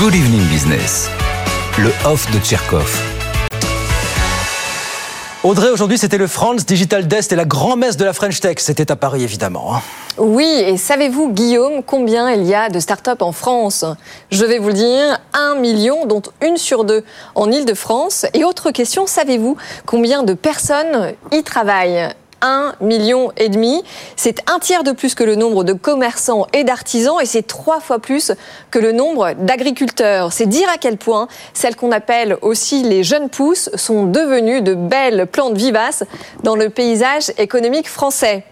Good Evening Business, le off de Tcherkov. Audrey, aujourd'hui, c'était le France Digital Desk et la grand-messe de la French Tech. C'était à Paris, évidemment. hein. Oui, et savez-vous, Guillaume, combien il y a de start-up en France? Je vais vous le dire, un million, dont une sur deux en Ile-de-France. Et autre question, savez-vous combien de personnes y travaillent? Un million et demi. C'est un tiers de plus que le nombre de commerçants et d'artisans et c'est trois fois plus que le nombre d'agriculteurs. C'est dire à quel point celles qu'on appelle aussi les jeunes pousses sont devenues de belles plantes vivaces dans le paysage économique français.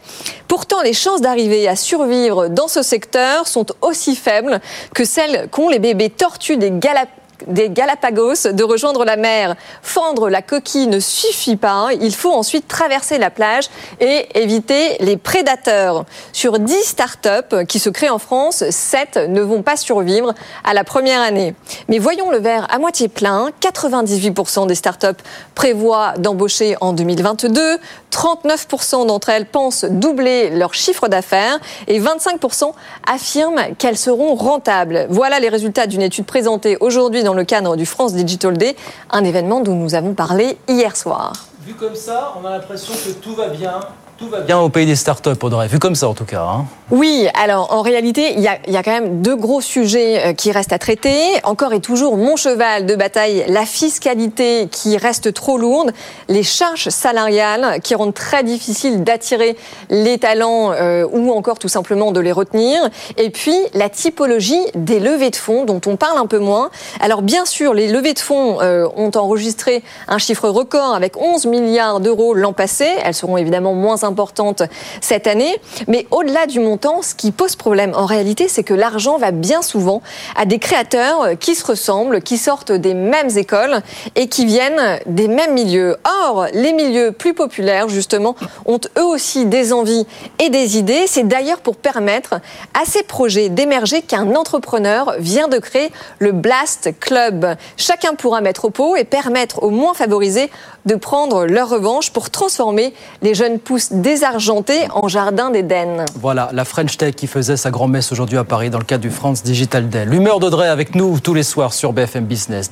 Pourtant, les chances d'arriver à survivre dans ce secteur sont aussi faibles que celles qu'ont les bébés tortues des Galapagos des Galapagos de rejoindre la mer. Fendre la coquille ne suffit pas. hein. Il faut ensuite traverser la plage et éviter les prédateurs. Sur 10 startups qui se créent en France, 7 ne vont pas survivre à la première année. Mais voyons le verre à moitié plein. 98% des startups prévoient d'embaucher en 2022. 39% d'entre elles pensent doubler leur chiffre d'affaires et 25% affirment qu'elles seront rentables. Voilà les résultats d'une étude présentée aujourd'hui dans le cadre du France Digital Day, un événement dont nous avons parlé hier soir. Vu comme ça, on a l'impression que tout va bien. Tout va bien au pays des startups, Audrey. Vu comme ça, en tout cas. hein. Oui, alors en réalité, il y a, y a quand même deux gros sujets euh, qui restent à traiter. Encore et toujours, mon cheval de bataille, la fiscalité qui reste trop lourde, les charges salariales qui rendent très difficile d'attirer les talents euh, ou encore tout simplement de les retenir. Et puis la typologie des levées de fonds dont on parle un peu moins. Alors bien sûr, les levées de fonds euh, ont enregistré un chiffre record avec 11 milliards d'euros l'an passé. Elles seront évidemment moins importantes cette année. Mais au-delà du montant, ce qui pose problème en réalité, c'est que l'argent va bien souvent à des créateurs qui se ressemblent, qui sortent des mêmes écoles et qui viennent des mêmes milieux. Or, les milieux plus populaires, justement, ont eux aussi des envies et des idées. C'est d'ailleurs pour permettre à ces projets d'émerger qu'un entrepreneur vient de créer le Blast Club. Chacun pourra mettre au pot et permettre aux moins favorisés de prendre leur revanche pour transformer les jeunes pousses désargentées en jardin d'Éden. Voilà, la French Tech qui faisait sa grand-messe aujourd'hui à Paris dans le cadre du France Digital Day. L'humeur d'Audrey avec nous tous les soirs sur BFM Business.